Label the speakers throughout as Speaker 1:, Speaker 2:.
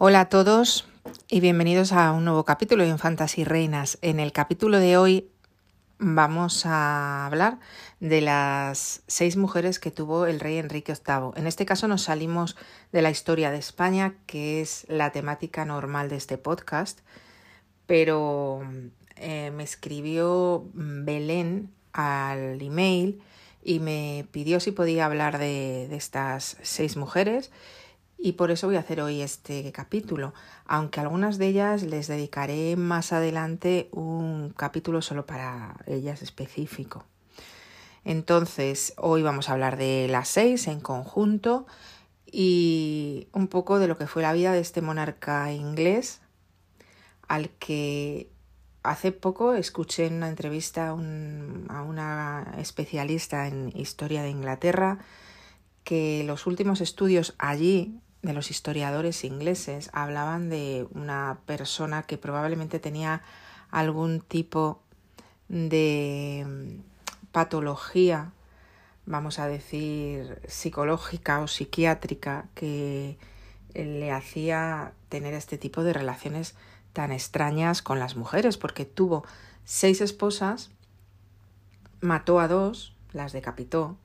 Speaker 1: Hola a todos y bienvenidos a un nuevo capítulo de Infantas y Reinas. En el capítulo de hoy vamos a hablar de las seis mujeres que tuvo el rey Enrique VIII. En este caso nos salimos de la historia de España, que es la temática normal de este podcast, pero eh, me escribió Belén al email y me pidió si podía hablar de estas seis mujeres y por eso voy a hacer hoy este capítulo, aunque algunas de ellas les dedicaré más adelante un capítulo solo para ellas específico. Entonces, hoy vamos a hablar de las seis en conjunto y un poco de lo que fue la vida de este monarca inglés al que hace poco escuché en una entrevista a una especialista en historia de Inglaterra que los últimos estudios allí de los historiadores ingleses hablaban de una persona que probablemente tenía algún tipo de mm, patología, vamos a decir, psicológica o psiquiátrica que le hacía tener este tipo de relaciones tan extrañas con las mujeres, porque tuvo seis esposas, mató a dos, las decapitó,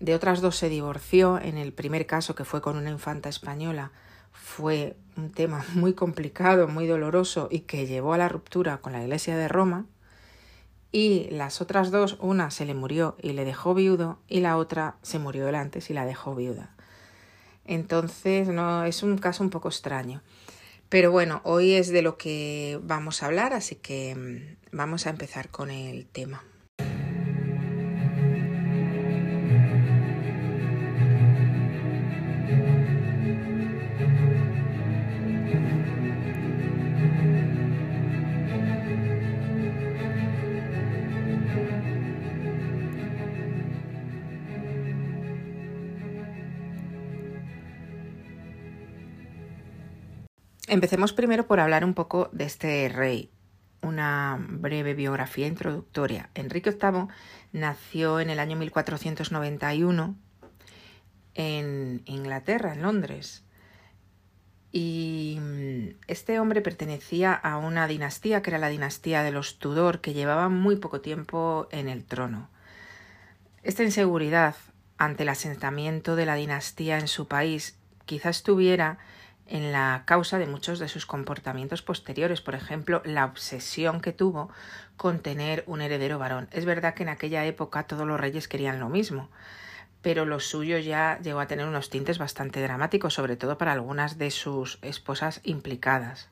Speaker 1: de otras dos se divorció. En el primer caso, que fue con una infanta española, fue un tema muy complicado, muy doloroso y que llevó a la ruptura con la Iglesia de Roma. Y las otras dos, una se le murió y le dejó viudo y la otra se murió él antes y la dejó viuda. Entonces, no, es un caso un poco extraño. Pero bueno, hoy es de lo que vamos a hablar, así que mm, vamos a empezar con el tema. Empecemos primero por hablar un poco de este rey. Una breve biografía introductoria. Enrique VIII nació en el año 1491 en Inglaterra, en Londres. Y este hombre pertenecía a una dinastía que era la dinastía de los Tudor, que llevaba muy poco tiempo en el trono. Esta inseguridad ante el asentamiento de la dinastía en su país quizás tuviera en la causa de muchos de sus comportamientos posteriores, por ejemplo, la obsesión que tuvo con tener un heredero varón. Es verdad que en aquella época todos los reyes querían lo mismo, pero lo suyo ya llegó a tener unos tintes bastante dramáticos, sobre todo para algunas de sus esposas implicadas.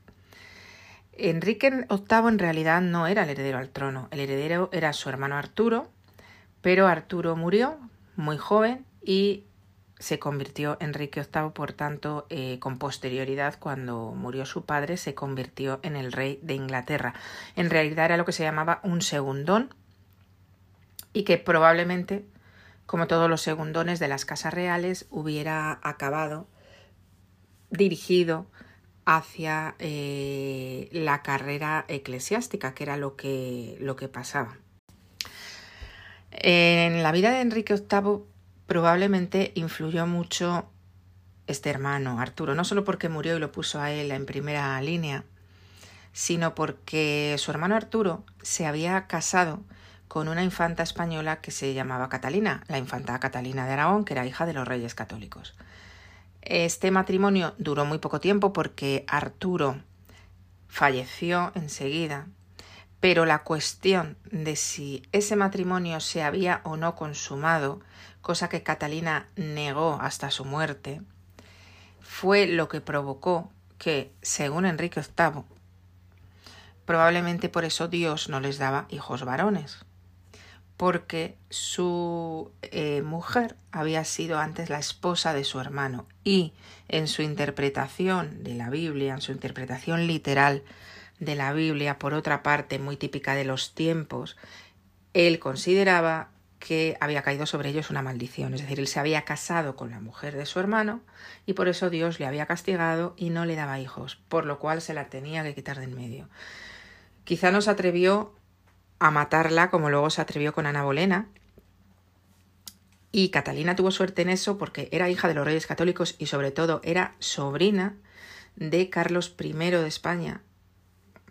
Speaker 1: Enrique VIII en realidad no era el heredero al trono, el heredero era su hermano Arturo, pero Arturo murió muy joven y se convirtió Enrique VIII, por tanto, eh, con posterioridad, cuando murió su padre, se convirtió en el rey de Inglaterra. En realidad era lo que se llamaba un segundón y que probablemente, como todos los segundones de las casas reales, hubiera acabado dirigido hacia eh, la carrera eclesiástica, que era lo que, lo que pasaba. En la vida de Enrique VIII probablemente influyó mucho este hermano, Arturo, no solo porque murió y lo puso a él en primera línea, sino porque su hermano Arturo se había casado con una infanta española que se llamaba Catalina, la infanta Catalina de Aragón, que era hija de los reyes católicos. Este matrimonio duró muy poco tiempo porque Arturo falleció enseguida, pero la cuestión de si ese matrimonio se había o no consumado cosa que Catalina negó hasta su muerte, fue lo que provocó que, según Enrique VIII, probablemente por eso Dios no les daba hijos varones, porque su eh, mujer había sido antes la esposa de su hermano y en su interpretación de la Biblia, en su interpretación literal de la Biblia, por otra parte muy típica de los tiempos, él consideraba que había caído sobre ellos una maldición, es decir, él se había casado con la mujer de su hermano y por eso Dios le había castigado y no le daba hijos, por lo cual se la tenía que quitar de en medio. Quizá no se atrevió a matarla como luego se atrevió con Ana Bolena, y Catalina tuvo suerte en eso porque era hija de los reyes católicos y sobre todo era sobrina de Carlos I de España,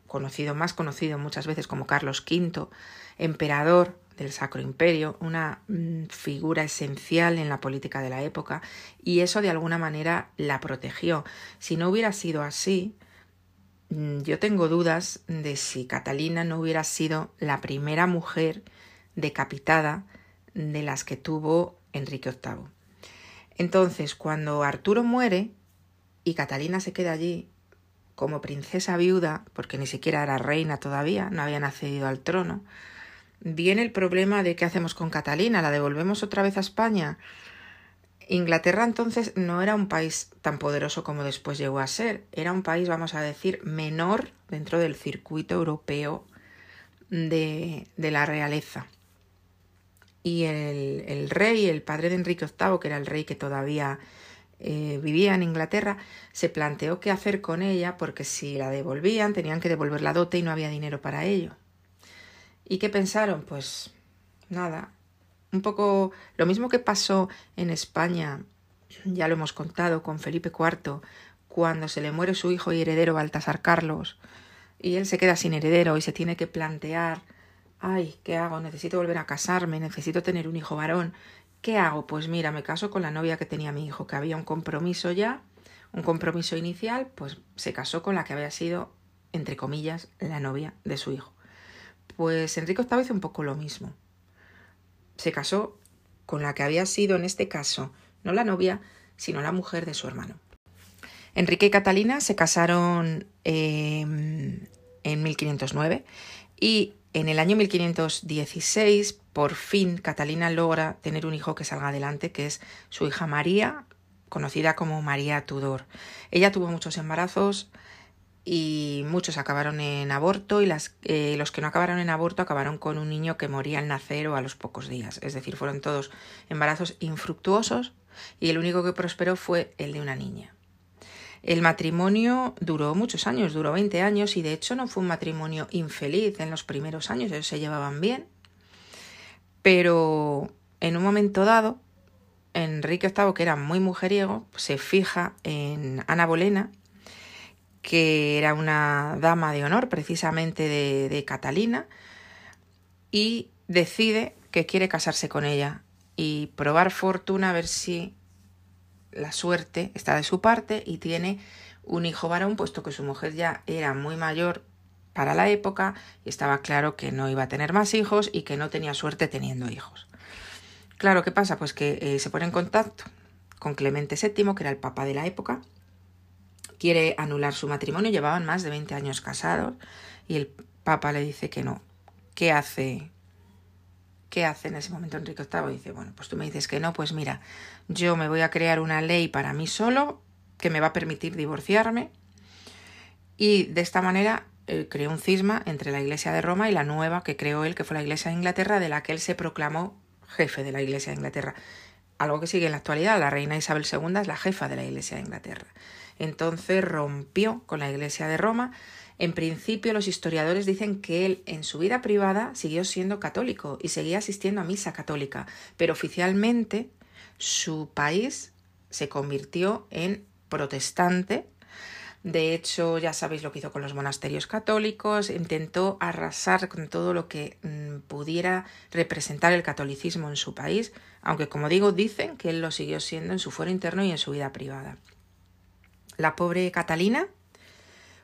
Speaker 1: conocido, más conocido muchas veces como Carlos V, emperador del Sacro Imperio, una mm, figura esencial en la política de la época, y eso de alguna manera la protegió. Si no hubiera sido así, mm, yo tengo dudas de si Catalina no hubiera sido la primera mujer decapitada de las que tuvo Enrique VIII. Entonces, cuando Arturo muere y Catalina se queda allí como princesa viuda, porque ni siquiera era reina todavía, no había accedido al trono, viene el problema de qué hacemos con Catalina, la devolvemos otra vez a España. Inglaterra entonces no era un país tan poderoso como después llegó a ser, era un país, vamos a decir, menor dentro del circuito europeo de, de la realeza. Y el, el, rey, el padre de Enrique VIII, que era el rey que todavía eh, vivía en Inglaterra, se planteó qué hacer con ella, porque si la devolvían tenían que devolver la dote y no había dinero para ello. ¿Y qué pensaron? Pues nada, un poco lo mismo que pasó en España, ya lo hemos contado con Felipe IV, cuando se le muere su hijo y heredero Baltasar Carlos, y él se queda sin heredero y se tiene que plantear, ay, ¿qué hago? Necesito volver a casarme, necesito tener un hijo varón. ¿Qué hago? Pues mira, me caso con la novia que tenía mi hijo, que había un compromiso ya, un compromiso inicial, pues se casó con la que había sido, entre comillas, la novia de su hijo. Pues Enrique VIII hizo un poco lo mismo. Se casó con la que había sido, en este caso, no la novia, sino la mujer de su hermano. Enrique y Catalina se casaron eh, en 1509 y en el año 1516, por fin, Catalina logra tener un hijo que salga adelante, que es su hija María, conocida como María Tudor. Ella tuvo muchos embarazos, y muchos acabaron en aborto y las, eh, los que no acabaron en aborto acabaron con un niño que moría al nacer o a los pocos días. Es decir, fueron todos embarazos infructuosos y el único que prosperó fue el de una niña. El matrimonio duró muchos años, duró 20 años y de hecho no fue un matrimonio infeliz en los primeros años, ellos se llevaban bien. Pero en un momento dado, Enrique VIII, que era muy mujeriego, se fija en Ana Bolena, que era una dama de honor precisamente de, Catalina, y decide que quiere casarse con ella y probar fortuna a ver si la suerte está de su parte y tiene un hijo varón, puesto que su mujer ya era muy mayor para la época y estaba claro que no iba a tener más hijos y que no tenía suerte teniendo hijos. Claro, ¿qué pasa? Pues que eh, se pone en contacto con Clemente VII, que era el papa de la época, quiere anular su matrimonio, llevaban más de 20 años casados y el Papa le dice que no. ¿Qué hace? ¿Qué hace en ese momento Enrique VIII? Dice, bueno, pues tú me dices que no, pues mira, yo me voy a crear una ley para mí solo que me va a permitir divorciarme y de esta manera eh, creó un cisma entre la Iglesia de Roma y la nueva que creó él, que fue la Iglesia de Inglaterra, de la que él se proclamó jefe de la Iglesia de Inglaterra. Algo que sigue en la actualidad, la reina Isabel II es la jefa de la Iglesia de Inglaterra. Entonces rompió con la Iglesia de Roma. En principio los historiadores dicen que él en su vida privada siguió siendo católico y seguía asistiendo a misa católica, pero oficialmente su país se convirtió en protestante. De hecho, ya sabéis lo que hizo con los monasterios católicos, intentó arrasar con todo lo que mm, pudiera representar el catolicismo en su país, aunque como digo, dicen que él lo siguió siendo en su fuero interno y en su vida privada. La pobre Catalina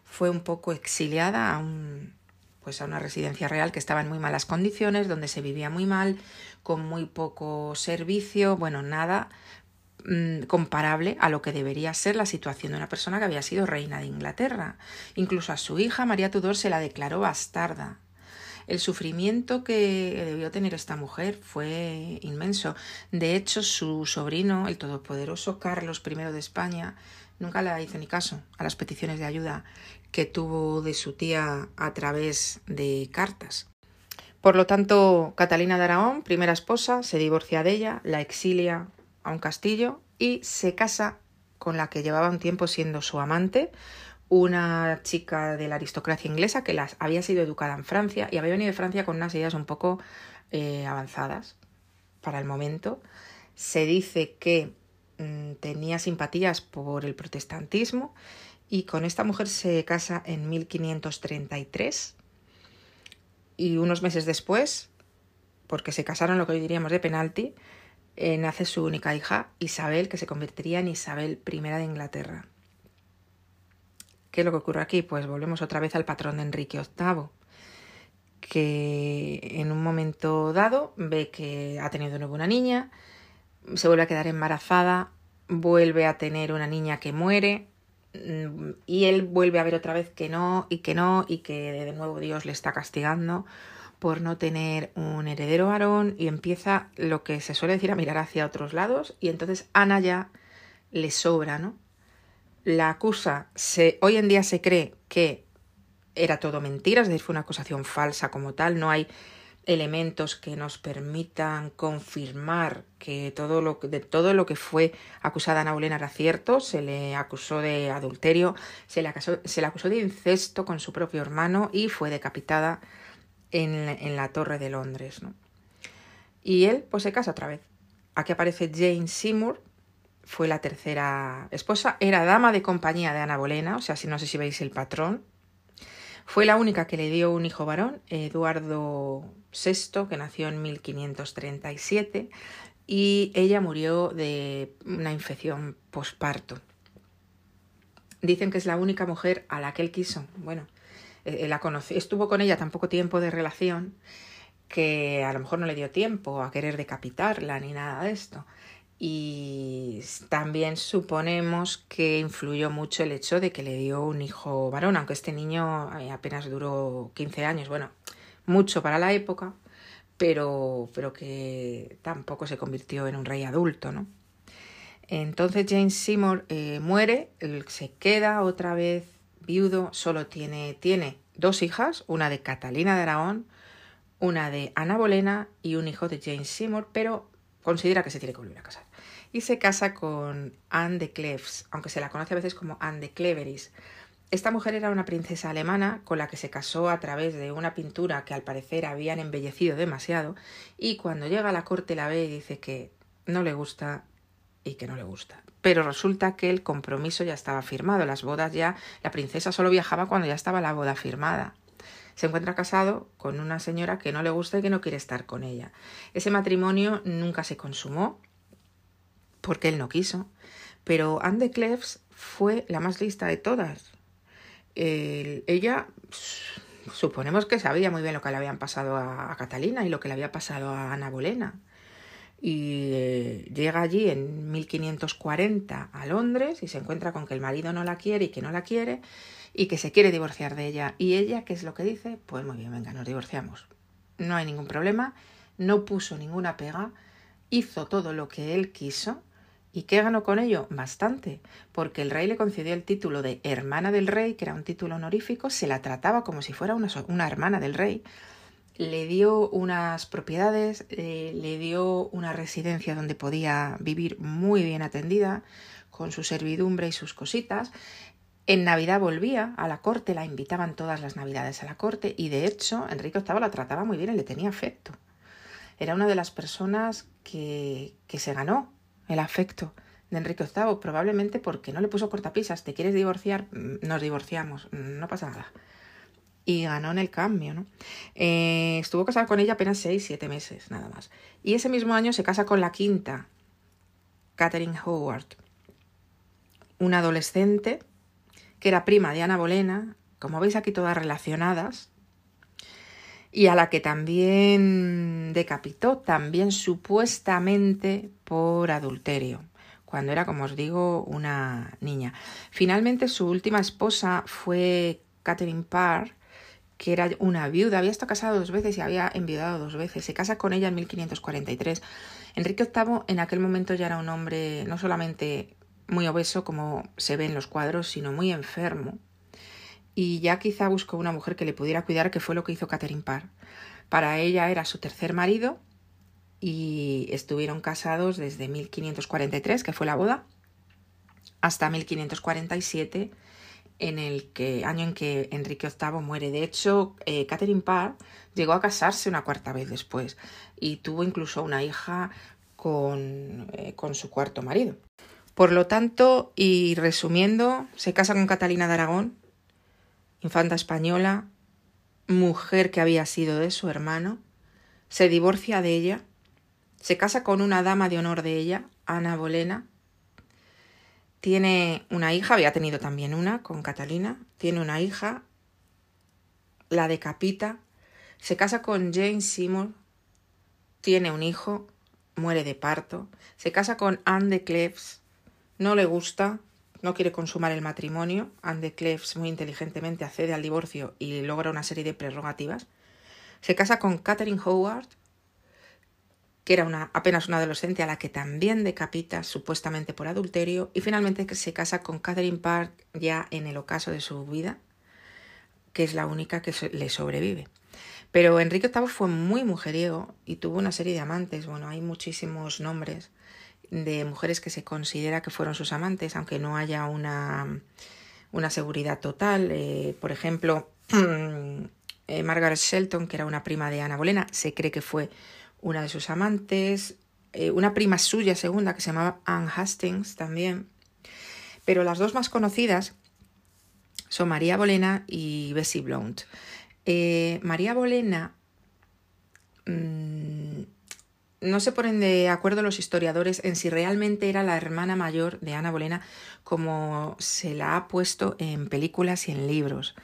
Speaker 1: fue un poco exiliada a un pues a una residencia real que estaba en muy malas condiciones, donde se vivía muy mal, con muy poco servicio, bueno, nada mm, comparable a lo que debería ser la situación de una persona que había sido reina de Inglaterra. Incluso a su hija María Tudor se la declaró bastarda. El sufrimiento que debió tener esta mujer fue inmenso. De hecho, su sobrino, el todopoderoso Carlos I de España, Nunca le hizo ni caso a las peticiones de ayuda que tuvo de su tía a través de cartas. Por lo tanto, Catalina de Aragón, primera esposa, se divorcia de ella, la exilia a un castillo y se casa con la que llevaba un tiempo siendo su amante, una chica de la aristocracia inglesa que las había sido educada en Francia y había venido de Francia con unas ideas un poco eh, avanzadas para el momento. Se dice que mm, tenía simpatías por el protestantismo y con esta mujer se casa en 1533 y unos meses después, porque se casaron lo que hoy diríamos de penalti, eh, nace su única hija, Isabel, que se convertiría en Isabel I de Inglaterra. ¿Qué es lo que ocurre aquí? Pues volvemos otra vez al patrón de Enrique VIII, que en un momento dado ve que ha tenido de nuevo una niña, se vuelve a quedar embarazada, vuelve a tener una niña que muere, mm, y él vuelve a ver otra vez que no, y que no, y que de nuevo Dios le está castigando por no tener un heredero varón, y empieza lo que se suele decir a mirar hacia otros lados, y entonces Ana ya le sobra, ¿no? La acusa, se, hoy en día se cree que era todo mentira, es decir, fue una acusación falsa como tal, no hay elementos que nos permitan confirmar que todo lo, de todo lo que fue acusada Ana Bolena era cierto. Se le acusó de adulterio, se le, acusó, de incesto con su propio hermano y fue decapitada en, en la Torre de Londres. ¿no? Y él pues se casa otra vez. Aquí aparece Jane Seymour, fue la tercera esposa, era dama de compañía de Ana Bolena, o sea, si no sé si veis el patrón, fue la única que le dio un hijo varón, Eduardo VI, que nació en 1537, y ella murió de una infección posparto. Dicen que es la única mujer a la que él quiso. Bueno, eh, la conoció, estuvo con ella tan poco tiempo de relación que a lo mejor no le dio tiempo a querer decapitarla ni nada de esto y también suponemos que influyó mucho el hecho de que le dio un hijo varón, aunque este niño eh, apenas duró 15 años, bueno, mucho para la época, pero, pero que tampoco se convirtió en un rey adulto, ¿no? Entonces James Seymour eh, muere, se queda otra vez viudo, solo tiene, tiene dos hijas, una de Catalina de Aragón, una de Ana Bolena y un hijo de James Seymour, pero considera que se tiene que volver a casar y se casa con Anne de Cleves, aunque se la conoce a veces como Anne de Cleveris. Esta mujer era una princesa alemana con la que se casó a través de una pintura que al parecer habían embellecido demasiado y cuando llega a la corte la ve y dice que no le gusta y que no le gusta. Pero resulta que el compromiso ya estaba firmado, las bodas ya, la princesa solo viajaba cuando ya estaba la boda firmada. Se encuentra casado con una señora que no le gusta y que no quiere estar con ella. Ese matrimonio nunca se consumó porque él no quiso. Pero Anne de Cleves fue la más lista de todas. ella suponemos que sabía muy bien lo que le habían pasado a, Catalina y lo que le había pasado a Ana Bolena. Y eh, llega allí en 1540 a Londres y se encuentra con que el marido no la quiere y que no la quiere y que se quiere divorciar de ella. Y ella, ¿qué es lo que dice? Pues muy bien, venga, nos divorciamos. No hay ningún problema, no puso ninguna pega, hizo todo lo que él quiso ¿Y qué ganó con ello? Bastante, porque el rey le concedió el título de hermana del rey, que era un título honorífico, se la trataba como si fuera una, una hermana del rey, le dio unas propiedades, eh, le dio una residencia donde podía vivir muy bien atendida, con su servidumbre y sus cositas. En Navidad volvía a la corte, la invitaban todas las Navidades a la corte y de hecho Enrique VIII la trataba muy bien y le tenía afecto. Era una de las personas que, que se ganó el afecto de Enrique VIII, probablemente porque no le puso cortapisas, te quieres divorciar, mm, nos divorciamos, mm, no pasa nada. Y ganó en el cambio, ¿no? Eh, estuvo casado con ella apenas seis, siete meses, nada más. Y ese mismo año se casa con la quinta, Catherine Howard, una adolescente que era prima de Ana Bolena, como veis aquí todas relacionadas, y a la que también decapitó, también supuestamente por adulterio, cuando era, como os digo, una niña. Finalmente su última esposa fue Catherine Parr, que era una viuda, había estado casada dos veces y había enviudado dos veces. Se casa con ella en 1543. Enrique VIII en aquel momento ya era un hombre no solamente muy obeso, como se ve en los cuadros, sino muy enfermo y ya quizá buscó una mujer que le pudiera cuidar, que fue lo que hizo Catherine Parr. Para ella era su tercer marido y estuvieron casados desde 1543, que fue la boda, hasta 1547, en el año en que Enrique VIII muere. De hecho, eh, Catherine Parr llegó a casarse una cuarta vez después y tuvo incluso una hija eh, con su cuarto marido. Por lo tanto, y resumiendo, se casa con Catalina de Aragón, infanta española, mujer que había sido de su hermano, se divorcia de ella, se casa con una dama de honor de ella, Ana Bolena, tiene una hija, había tenido también una con Catalina, tiene una hija, la decapita, se casa con Jane Seymour, tiene un hijo, muere de parto, se casa con Anne de Cleves, no le gusta, no quiere consumar el matrimonio, Anne de Cleves muy inteligentemente accede al divorcio y logra una serie de prerrogativas, se casa con Catherine Howard, que era una, apenas una adolescente a la que también decapita supuestamente por adulterio, y finalmente se casa con Catherine Park ya en el ocaso de su vida, que es la única que le sobrevive. Pero Enrique VIII fue muy mujeriego y tuvo una serie de amantes. Bueno, hay muchísimos nombres de mujeres que se considera que fueron sus amantes, aunque no haya una, una seguridad total. Eh, por ejemplo, eh, Margaret Shelton, que era una prima de Ana Bolena, se cree que fue una de sus amantes. Eh, una prima suya segunda que se llamaba Anne Hastings también. Pero las dos más conocidas son María Bolena y Bessie Blount. María Bolena, mm, no se ponen de acuerdo los historiadores en si realmente era la hermana mayor de Ana Bolena, como se la ha puesto en películas y en libros.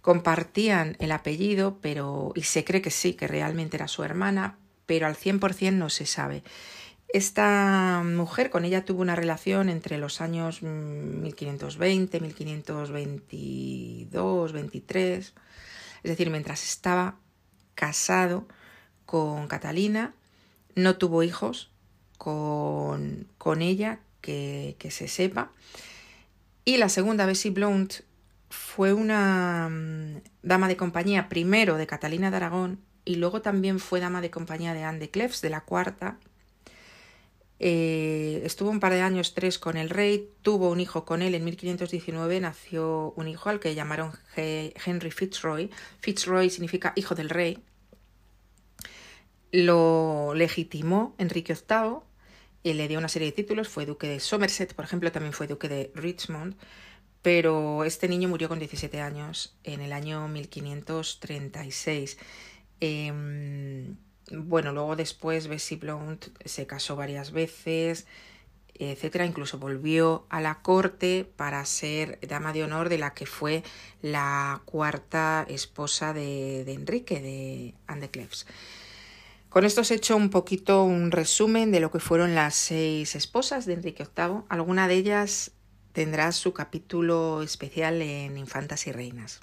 Speaker 1: Compartían el apellido, pero y se cree que sí, que realmente era su hermana, pero al 100% no se sabe. Esta mujer con ella tuvo una relación entre los años 1520, 1522, 23 es decir, mientras estaba casado con Catalina, no tuvo hijos con, con ella, que, que, se sepa. Y la segunda, Bessie Blount, fue una mm, dama de compañía primero de Catalina de Aragón y luego también fue dama de compañía de Anne de Cleves, de la cuarta, eh, estuvo un par de años, tres, con el rey, tuvo un hijo con él en 1519, nació un hijo al que llamaron Henry Fitzroy. Fitzroy significa hijo del rey. Lo legitimó Enrique VIII y le dio una serie de títulos, fue duque de Somerset, por ejemplo, también fue duque de Richmond, pero este niño murió con 17 años en el año 1536. Bueno, luego después Bessie Blount se casó varias veces, etcétera, incluso volvió a la corte para ser dama de honor de la que fue la cuarta esposa de, Enrique, de Anne. Con esto os he hecho un poquito un resumen de lo que fueron las seis esposas de Enrique VIII. Alguna de ellas tendrá su capítulo especial en Infantas y Reinas.